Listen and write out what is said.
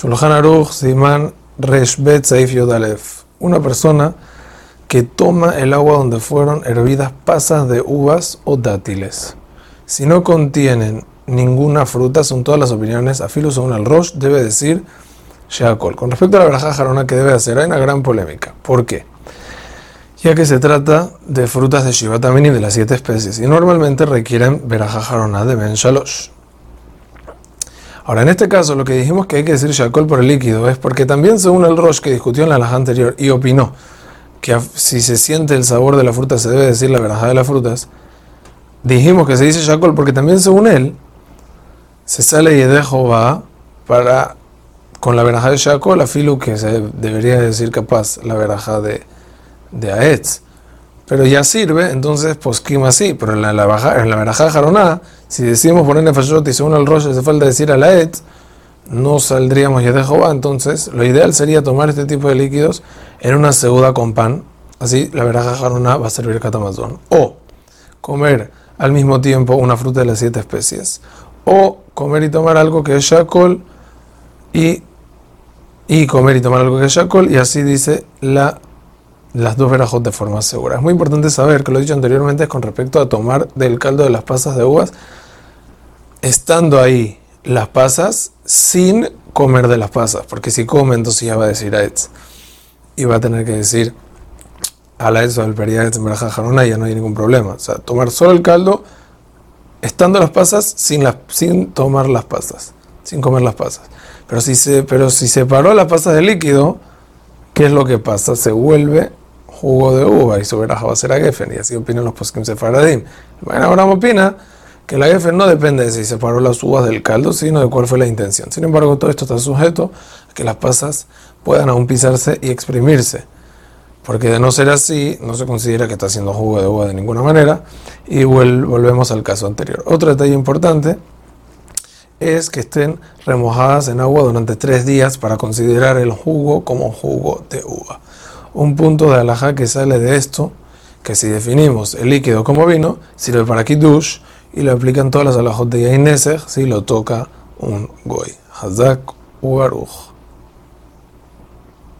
Shulchan Aruch, Siman, Reshbet, Saif Yodalef. Una persona que toma el agua donde fueron hervidas pasas de uvas o dátiles. Si no contienen ninguna fruta, son todas las opiniones, afilo según el Rosh, debe decir Sheakol. Con respecto a la braja jarona que debe hacer, hay una gran polémica. ¿Por qué? Ya que se trata de frutas de Shiva también de las siete especies, y normalmente requieren veraja jarona de Ben Shalosh. Ahora, en este caso, lo que dijimos que hay que decir Shakol por el líquido es porque también, según el Rosh que discutió en la laja anterior y opinó que si se siente el sabor de la fruta se debe decir la veraja de las frutas, dijimos que se dice Shakol porque también, según él, se sale y de va para con la veraja de Shakol, filu que se debería decir capaz la veraja de, de Aetz. Pero ya sirve, entonces posquima así, pero en la, la, la veraja jaroná, si decimos poner nefashot y según el rollo hace falta decir a la et, no saldríamos ya de Jehová, entonces lo ideal sería tomar este tipo de líquidos en una segunda con pan, así la veraja jaroná va a servir catamazón, o comer al mismo tiempo una fruta de las siete especies, o comer y tomar algo que es shakol y, y comer y tomar algo que es shakol, y así dice la las dos verajot de forma segura. Es muy importante saber que lo dicho anteriormente es con respecto a tomar del caldo de las pasas de uvas, estando ahí las pasas sin comer de las pasas, porque si come entonces ya va a decir Aetz y va a tener que decir a la o al periaetz en jarona ya no hay ningún problema. O sea, tomar solo el caldo estando las pasas sin, las, sin tomar las pasas, sin comer las pasas. Pero si, se, pero si separó las pasas del líquido, ¿qué es lo que pasa? Se vuelve jugo de uva y su veraja va a ser a Geffen, y así opinan los poskim sefaradim. Bueno, ahora opina que la Geffen no depende de si separó las uvas del caldo, sino de cuál fue la intención. Sin embargo, todo esto está sujeto a que las pasas puedan aún pisarse y exprimirse. Porque de no ser así, no se considera que está haciendo jugo de uva de ninguna manera. Y volvemos al caso anterior. Otro detalle importante es que estén remojadas en agua durante tres días para considerar el jugo como jugo de uva un punto de alajá que sale de esto, que si definimos el líquido como vino, sirve para kiddush y lo aplican todas las alajot de Yainesech si lo toca un goy. Hazak Ubaruch.